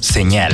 Señal.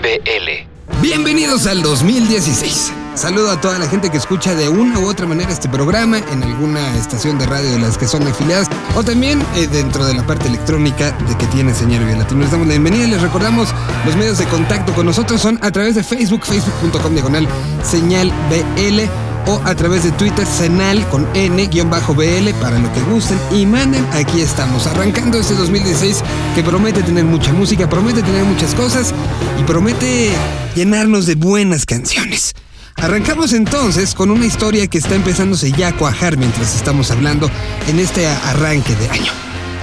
BL. Bienvenidos al 2016. Saludo a toda la gente que escucha de una u otra manera este programa en alguna estación de radio de las que son afiliadas o también eh, dentro de la parte electrónica de que tiene Señal Latino. Les damos la bienvenida y les recordamos los medios de contacto con nosotros son a través de Facebook, facebook.com diagonal Señal BL o a través de Twitter Senal con N-BL para lo que gusten y manden. Aquí estamos, arrancando este 2016 que promete tener mucha música, promete tener muchas cosas y promete llenarnos de buenas canciones. Arrancamos entonces con una historia que está empezándose ya a cuajar mientras estamos hablando en este arranque de año.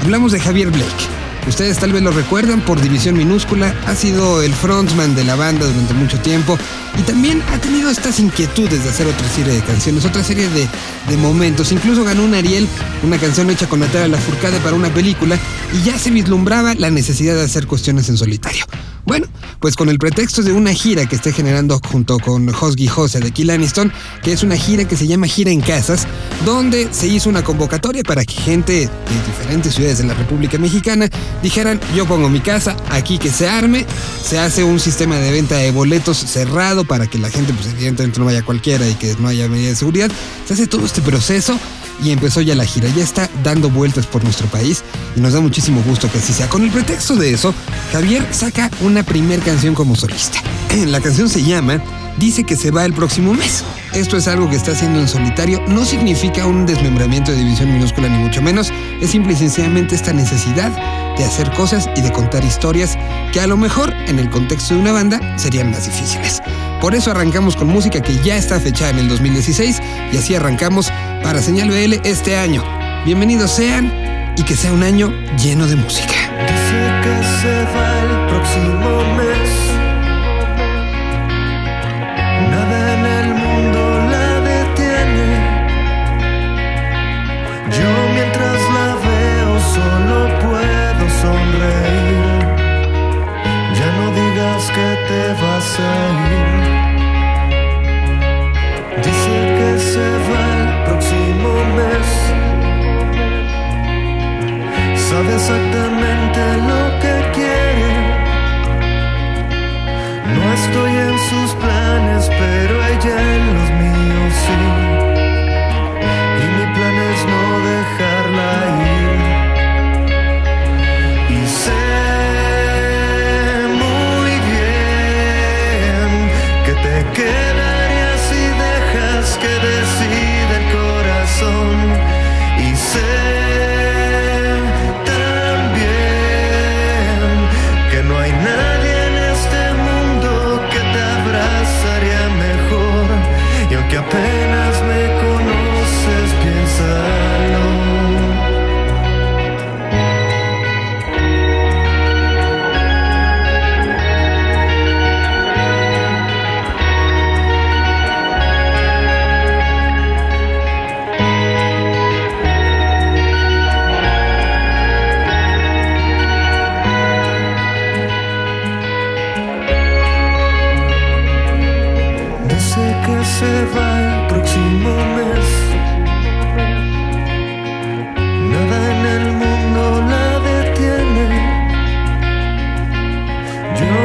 Hablamos de Javier Blake. Ustedes tal vez lo recuerdan por División Minúscula, ha sido el frontman de la banda durante mucho tiempo y también ha tenido estas inquietudes de hacer otra serie de canciones, otra serie de, momentos. Incluso ganó un Ariel, una canción hecha con Natalia Lafourcade para una película y ya se vislumbraba la necesidad de hacer cuestiones en solitario. Bueno, pues con el pretexto de una gira que esté generando junto con Hosgy Jose de Kill Aniston, que es una gira que se llama Gira en Casas, donde se hizo una convocatoria para que gente de diferentes ciudades de la República Mexicana dijeran, yo pongo mi casa, aquí que se arme, se hace un sistema de venta de boletos cerrado para que la gente, pues evidentemente no vaya cualquiera y que no haya medida de seguridad, se hace todo este proceso y empezó ya la gira. Ya está dando vueltas por nuestro país y nos da muchísimo gusto que así sea. Con el pretexto de eso, Javier saca una primer canción como solista. La canción se llama Dice que se va el próximo mes. Esto es algo que está haciendo en solitario. No significa un desmembramiento de división minúscula ni mucho menos. Es simple y sencillamente esta necesidad de hacer cosas y de contar historias que a lo mejor en el contexto de una banda serían más difíciles. Por eso arrancamos con música que ya está fechada en el 2016 y así arrancamos para Señal BL este año. Bienvenidos sean y que sea un año lleno de música.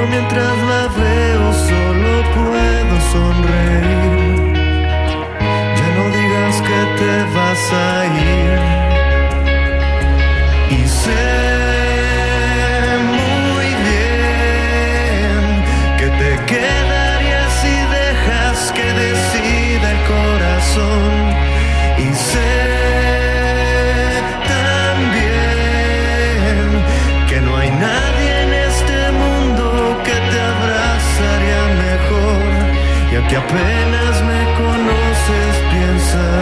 Mientras la veo solo puedo sonreír. Ya no digas que te vas a ir. Y sé Y aunque apenas me conoces, piénsalo.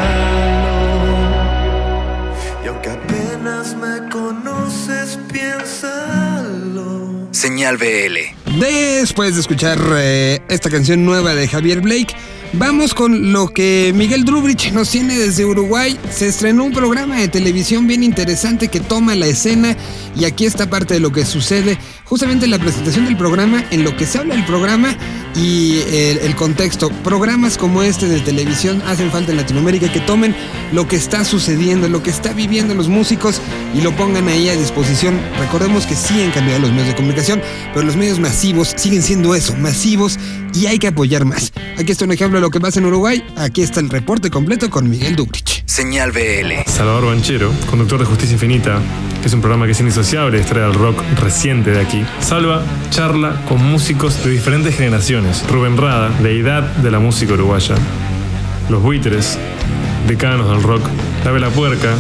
Y aunque apenas me conoces, piénsalo. Señal BL. Después de escuchar eh, esta canción nueva de Javier Blake, vamos con lo que Miguel Drubrich nos tiene desde Uruguay. Se estrenó un programa de televisión bien interesante que toma la escena y aquí está parte de lo que sucede justamente la presentación del programa, en lo que se habla del programa y el, el, contexto. Programas como este de televisión hacen falta en Latinoamérica que tomen lo que está sucediendo, lo que está viviendo los músicos y lo pongan ahí a disposición. Recordemos que sí han cambiado los medios de comunicación, pero los medios masivos siguen siendo eso, masivos y hay que apoyar más. Aquí está un ejemplo de lo que pasa en Uruguay. Aquí está el reporte completo con Miguel Dubrich. Señal BL. Salvador Banchero, conductor de Justicia Infinita, es un programa que es indisociable de historia del rock reciente de aquí. Salva charla con músicos de diferentes generaciones. Rubén Rada, deidad de la música uruguaya. Los buitres, decanos del rock. La Vela Puerca,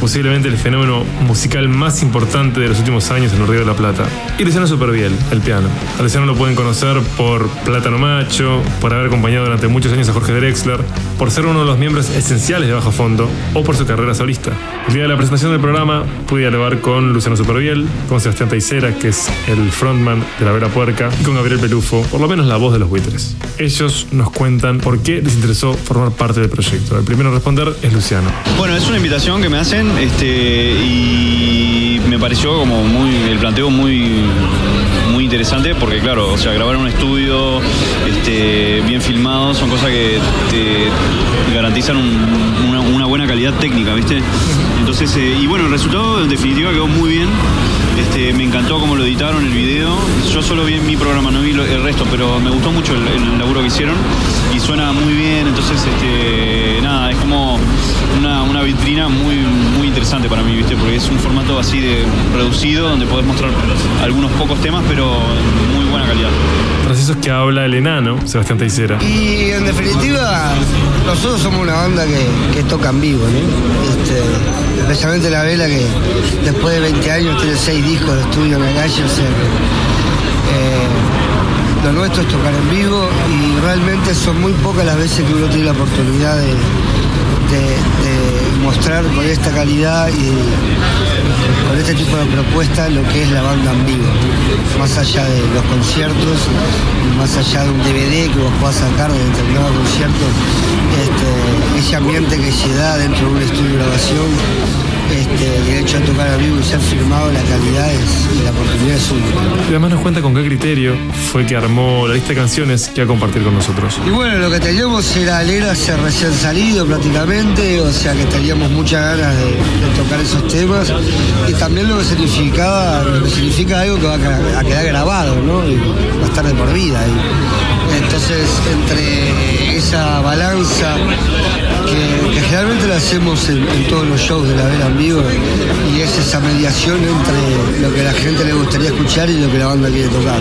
posiblemente el fenómeno musical más importante de los últimos años en el Río de la Plata. Y Luciano Superviel, el piano. A lo pueden conocer por Plátano Macho, por haber acompañado durante muchos años a Jorge Drexler, por ser uno de los miembros esenciales de Bajo Fondo o por su carrera solista. El día de la presentación del programa pude dialogar con Luciano Superviel, con Sebastián Taicera, que es el frontman de La Vera Puerca, y con Gabriel Pelufo, por lo menos la voz de los buitres. Ellos nos cuentan por qué les interesó formar parte del proyecto. El primero a responder es Luciano. Bueno, es una invitación que me hacen este, y me pareció como muy el planteo muy interesante porque claro, o sea, grabar en un estudio este, bien filmado son cosas que te garantizan un, una, una, buena calidad técnica, ¿viste? Entonces, eh, y bueno, el resultado en definitiva quedó muy bien. Este, me encantó cómo lo editaron el video. Yo solo vi en mi programa, no vi el resto, pero me gustó mucho el, el laburo que hicieron y suena muy bien. Entonces, este, nada, es como una, una, vitrina muy, muy interesante para mí, ¿viste? Porque es un formato así de reducido donde podés mostrar algunos pocos temas, pero muy buena calidad. Tras eso es que habla el enano, Sebastián Taicera. Y en definitiva, nosotros somos una banda que, que toca en vivo, ¿no? Este, especialmente la vela que después de 20 años tiene 6 discos de estudio en la calle, o sea eh, lo nuestro es tocar en vivo y realmente son muy pocas las veces que uno tiene la oportunidad de, de, mostrar con esta calidad y con este tipo de propuesta lo que es la banda en vivo. Más allá de los conciertos, más allá de un DVD que vos puedas sacar de determinado concierto, este, ese ambiente que se da dentro de un estudio de grabación este, el hecho de tocar en vivo y ser firmado, la calidad es, y la oportunidad es única. Y además nos cuenta con qué criterio fue que armó la lista de canciones que va a compartir con nosotros. Y bueno, lo que teníamos era Leras recién salido prácticamente, o sea que teníamos muchas ganas de, de, tocar esos temas y también lo que significaba, lo que significa algo que va a, a quedar grabado, ¿no? Y a estar de por vida. Y entonces, entre esa balanza que, que generalmente la hacemos en, en, todos los shows de la vela en vivo y es esa mediación entre lo que a la gente le gustaría escuchar y lo que la banda quiere tocar.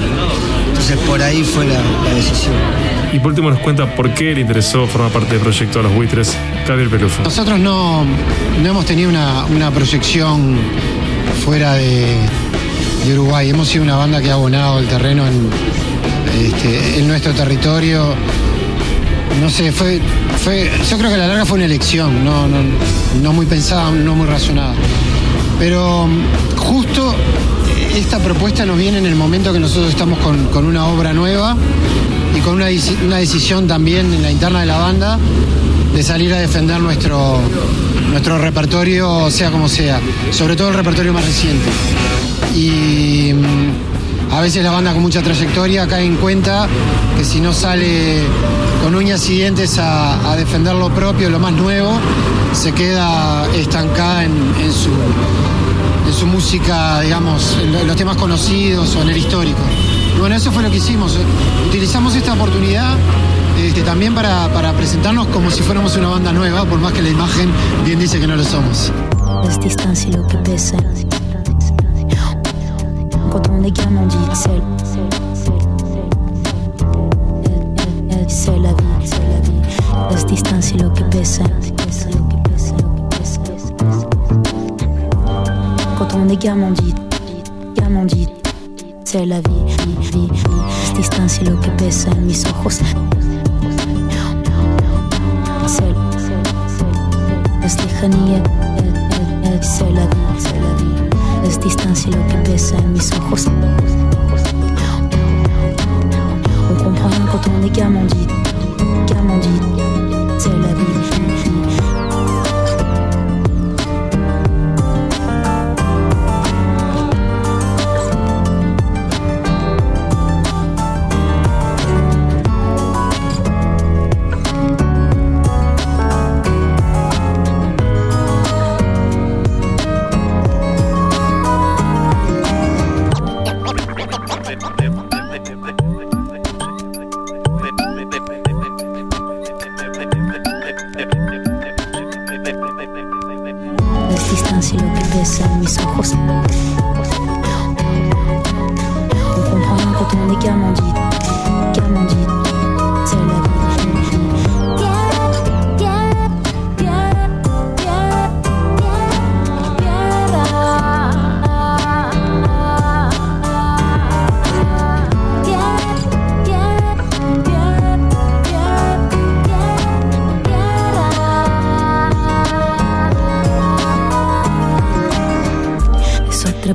Entonces por ahí fue la, la decisión. Y por último nos cuenta por qué le interesó formar parte del proyecto de los buitres, Gabriel Pelufo. Nosotros no, no hemos tenido una, una proyección fuera de, de, Uruguay. Hemos sido una banda que ha abonado el terreno en, este, en nuestro territorio no sé, fue, fue, yo creo que a la larga fue una elección, no, no, no muy pensada, no muy razonada. Pero justo esta propuesta nos viene en el momento que nosotros estamos con, con una obra nueva y con una, una, decisión también en la interna de la banda de salir a defender nuestro, nuestro repertorio, sea como sea, sobre todo el repertorio más reciente. Y a veces la banda con mucha trayectoria cae en cuenta que si no sale con uñas y dientes a, defender lo propio, lo más nuevo, se queda estancada en, su, en su, música, digamos, en los temas conocidos o en el histórico. Y bueno, eso fue lo que hicimos. Utilizamos esta oportunidad este, también para, presentarnos como si fuéramos una banda nueva, por más que la imagen bien dice que no lo somos. Laisse distance lo que pesa. Quand on est gamin, on dit c'est la vie, c'est la vie. Las distancias lo que pesa. Quand on est gamin, on dit, gamin, on dit, c'est la vie, vie, vie. Las distancias lo que pesa. C'est, es lejanía, c'est la vie, c'est la vie. Las distancias lo que pesa en mis ojos. On comprend rien quand on est gamin, dit, gamin dit, c'est la vie.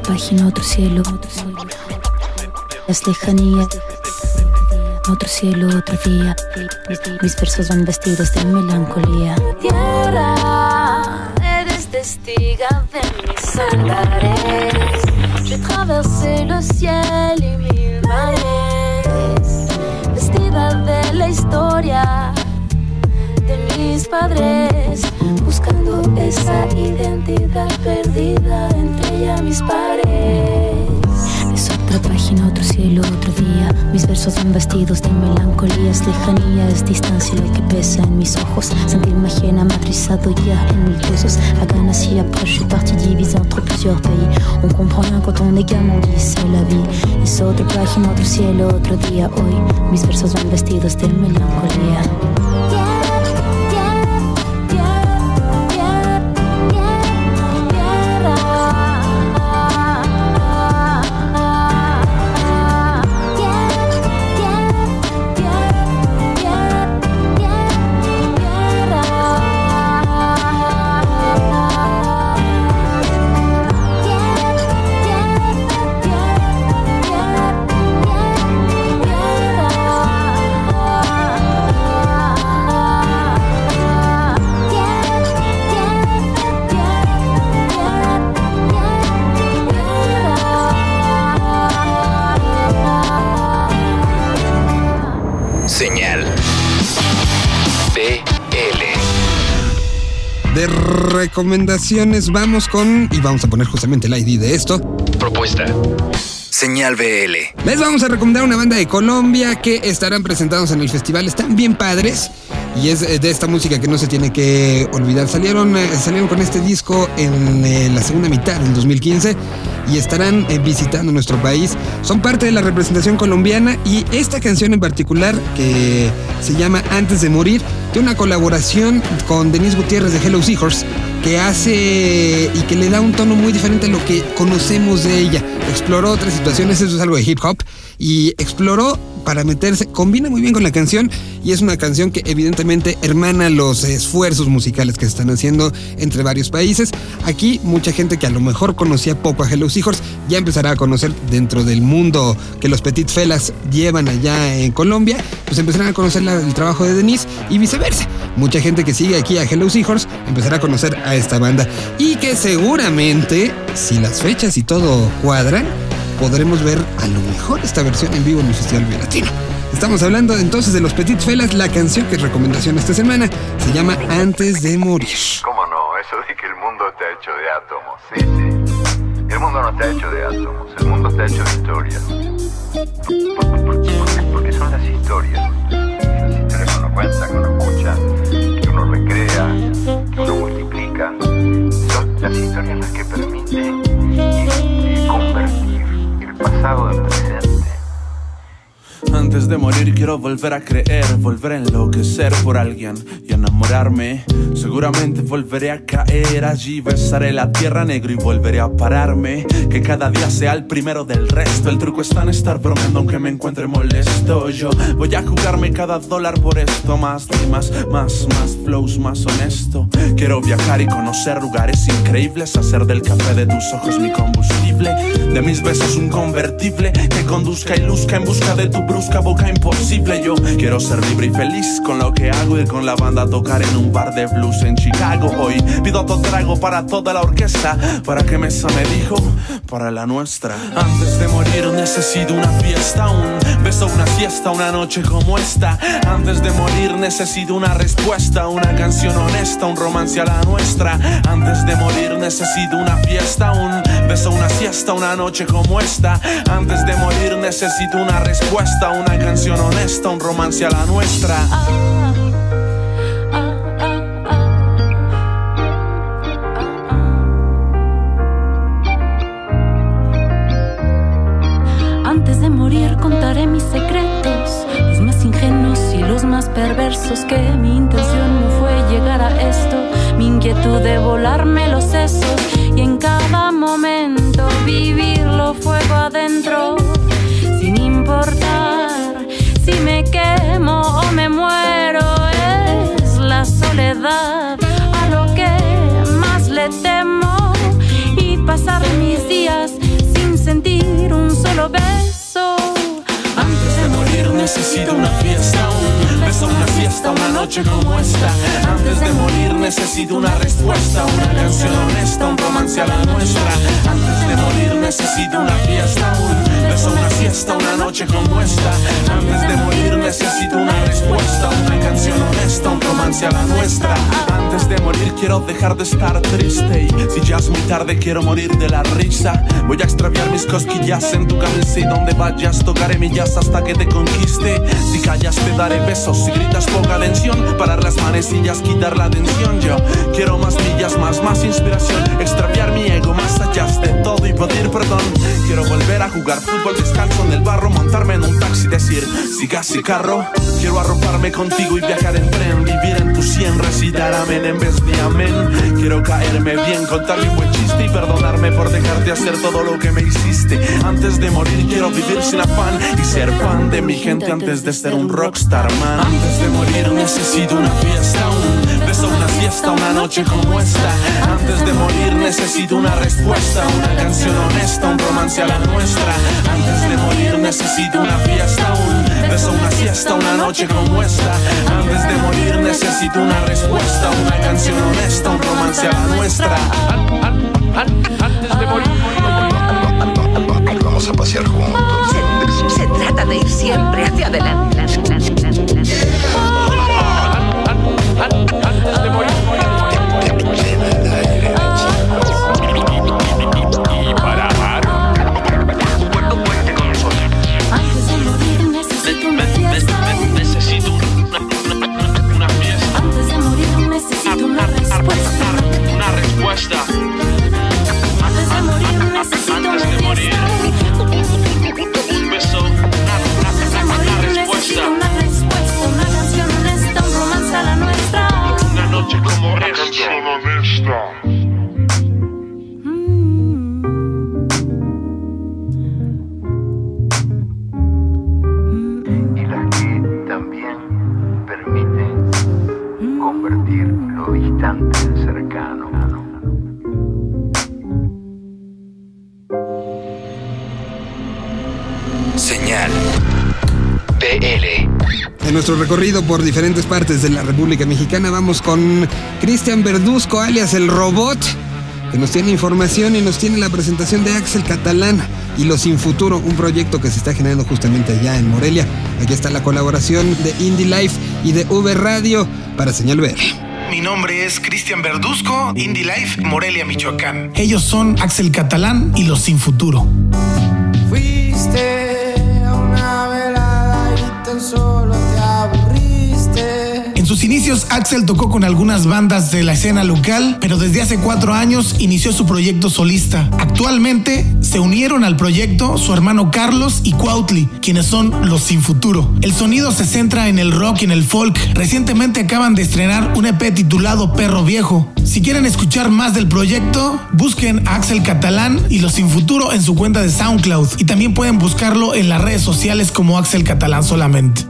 Página, otro cielo, otro cielo. Es lejanía. Otro cielo, otro día. Mis versos van vestidos de melancolía. Tierra, eres testiga de mis andares. J'ai traversé le ciel y mil mares, vestida de la historia de mis padres, buscando esa identidad perdida entre ya mis pares. Es otra página, otro cielo, otro día. Mis versos van vestidos de melancolía. Es lejanía, es distancia lo que pesa en mis ojos. Sentirme ajena, matrizado ya en mil. À ganas y après, je suis parti divisé entre plusieurs pays. On comprend rien quand on est gamin, c'est la vie. Es otra página, otro cielo, otro día. Hoy mis versos van vestidos de melancolía. Recomendaciones vamos con, y vamos a poner justamente el ID de esto, Propuesta. Señal BL. Les vamos a recomendar una banda de Colombia que estarán presentados en el festival. Están bien padres. Y es eh, de esta música que no se tiene que olvidar. Salieron, eh, salieron con este disco en eh, la segunda mitad del 2015 y estarán visitando nuestro país. Son parte de la representación colombiana y esta canción en particular que se llama Antes de Morir tiene una colaboración con Denise Gutiérrez de Hello Seahorse que hace y que le da un tono muy diferente a lo que conocemos de ella. Exploró otras situaciones, eso es algo de hip hop, y exploró para meterse, combina muy bien con la canción y es una canción que evidentemente hermana los esfuerzos musicales que se están haciendo entre varios países. Aquí mucha gente que a lo mejor conocía poco a Hello Seahorse ya empezará a conocer dentro del mundo que los Petit Felas llevan allá en Colombia, pues empezarán a conocer el trabajo de Denise y viceversa. Mucha gente que sigue aquí a Hello Seahorse empezará a conocer a esta banda y que seguramente, si las fechas y todo cuadran, podremos ver a lo mejor esta versión en vivo en el Festival. Estamos hablando entonces de los Petit Felas, la canción que recomendación esta semana se llama Antes de Morir. ¿Cómo no? Eso de que el mundo está hecho de átomos. Sí. El mundo no está hecho de átomos, el mundo está hecho de historias. Por- por- por- Porque son las historias. Las historias que uno cuenta, que uno escucha, que uno recrea, que uno multiplica. Son las historias las que permiten eh, convertir el pasado en presente. Antes de morir quiero volver a creer, volver a enloquecer por alguien y enamorarme. Seguramente volveré a caer allí, besaré la tierra negro y volveré a pararme. Que cada día sea el primero del resto. El truco está en estar bromeando aunque me encuentre molesto. Yo voy a jugarme cada dólar por esto. Más rimas, más, más flows, más honesto. Quiero viajar y conocer lugares increíbles. Hacer del café de tus ojos mi combustible. De mis besos un convertible que conduzca y luzca en busca de tu brusca boca imposible. Yo quiero ser libre y feliz con lo que hago. Ir con la banda tocar en un bar de blues en Chicago. Hoy pido otro trago para toda la orquesta. Para que mesa me dijo, para la nuestra. Antes de morir necesito una fiesta, un beso, una fiesta, una noche como esta. Antes de morir necesito una respuesta, una canción honesta, un romance a la nuestra. Antes de morir necesito una fiesta, un beso, una siesta, una noche como esta. Antes de morir necesito una respuesta, una canción honesta, un romance a la nuestra. Antes de morir contaré mis secretos, los más ingenuos y los más perversos, que mi intención no fue llegar a esto, mi inquietud de volarme los sesos y en cada momento vivirlo fuego adentro, sin importar si me quemo o me muero, es la soledad a lo que más le temo. Y pasar mis días sin sentir un solo beso. Antes de morir necesito una fiesta, una fiesta, una noche como esta. Antes de morir necesito una respuesta, una canción honesta, un romance a la nuestra. Antes de morir necesito una fiesta, un beso, una fiesta, una noche como esta. Antes de morir necesito una respuesta, una canción honesta, un romance a la nuestra. Antes de morir quiero dejar de estar triste y si ya es muy tarde quiero morir de la risa. Voy a extraviar mis cosquillas en tu camisa y donde vayas tocaré millas hasta que te conquiste. Si callas te daré besos, si gritas poca atención, parar las manecillas, quitar la tensión. Yo quiero más millas, más, más inspiración, extraviar mi ego más allá de todo y pedir perdón. Quiero volver a jugar fútbol descalzo en el barro, montarme en un decir sigas y carro. Quiero arroparme contigo y viajar en tren, vivir en tu sien, recitar amén en vez de amén. Quiero caerme bien, contarme un buen chiste y perdonarme por dejarte hacer todo lo que me hiciste. Antes de morir quiero vivir sin afán y ser fan de mi gente antes de ser un rockstar man. Antes de morir necesito una fiesta, un beso, una fiesta, una noche como esta. Antes de morir necesito una respuesta, una canción honesta, un romance a la nuestra. Antes de morir necesito una fiesta, un beso, una fiesta, una noche como esta. Antes de morir necesito una respuesta, una canción honesta, un romance a la nuestra. Antes de morir. Vamos a pasear juntos. Se, se trata de ir siempre hacia adelante. Nuestro recorrido por diferentes partes de la República Mexicana vamos con Cristian Verduzco, alias el robot, que nos tiene información y nos tiene la presentación de Axel Catalán y Los Sin Futuro, un proyecto que se está generando justamente allá en Morelia. Aquí está la colaboración de Indie Life y de V Radio para Señal BL. Mi nombre es Cristian Verduzco, Indie Life, Morelia, Michoacán. Ellos son Axel Catalán y Los Sin Futuro. Fuiste Axel tocó con algunas bandas de la escena local, pero desde hace cuatro años inició su proyecto solista. Actualmente se unieron al proyecto su hermano Carlos y Cuautli, quienes son los Sin Futuro. El sonido se centra en el rock y en el folk. Recientemente acaban de estrenar un EP titulado Perro Viejo. Si quieren escuchar más del proyecto, busquen a Axel Catalán y los Sin Futuro en su cuenta de SoundCloud. Y también pueden buscarlo en las redes sociales como Axel Catalán solamente.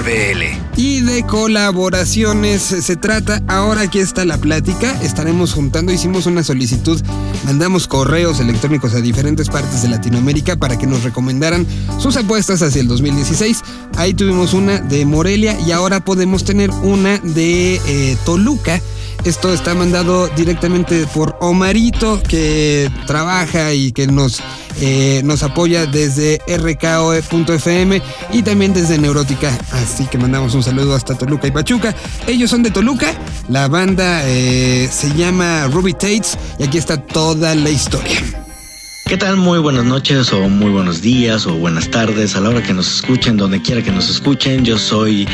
BL. Y de colaboraciones se trata. Ahora aquí está la plática. Estaremos juntando, hicimos una solicitud, mandamos correos electrónicos a diferentes partes de Latinoamérica para que nos recomendaran sus apuestas hacia el 2016. Ahí tuvimos una de Morelia y ahora podemos tener una de eh, Toluca. Esto está mandado directamente por Omarito, que trabaja y que nos, eh, nos apoya desde rkoe.fm y también desde Neurótica. Así que mandamos un saludo hasta Toluca y Pachuca. Ellos son de Toluca, la banda eh, se llama Ruby Tates y aquí está toda la historia. ¿Qué tal? Muy buenas noches o muy buenos días o buenas tardes a la hora que nos escuchen, donde quiera que nos escuchen. Yo soy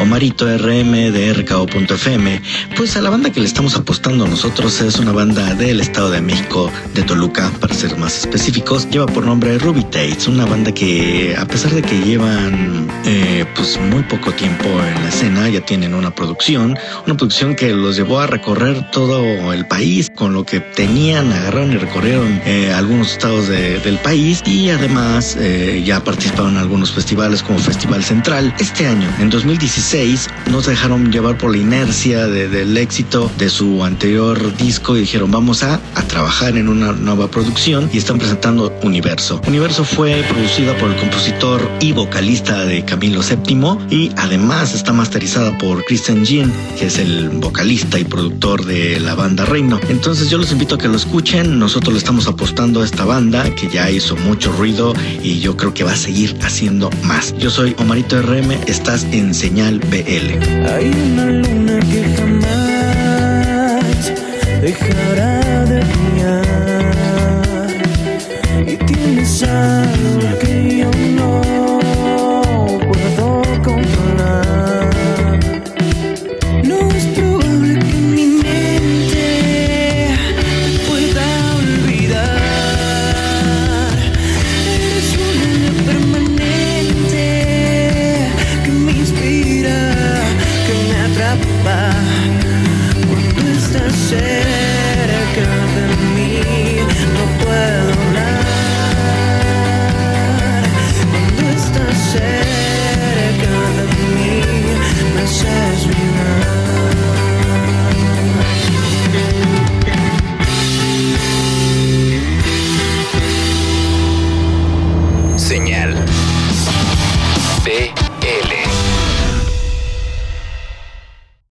Omarito RM de RKO.fm. Pues a la banda que le estamos apostando nosotros es una banda del Estado de México, de Toluca, para ser más específicos. Lleva por nombre Ruby Tates, una banda que a pesar de que llevan eh, pues muy poco tiempo en la escena, ya tienen una producción, una producción que los llevó a recorrer todo el país con lo que tenían, agarraron y recorrieron eh, algunos estados de- del país y además eh, ya participaron en algunos festivales como Festival Central. Este año, en 2016, no se dejaron llevar por la inercia de- del éxito de su anterior disco y dijeron vamos a, a trabajar en una nueva producción y están presentando Universo. Universo fue producida por el compositor y vocalista de Camilo VII y además está masterizada por Christian Jean, que es el vocalista y productor de la banda Reino. Entonces yo los invito a que lo escuchen. Nosotros le estamos apostando a banda que ya hizo mucho ruido y yo creo que va a seguir haciendo más. Yo soy Omarito RM, estás en Señal BL. Hay una luna que jamás dejará de brillar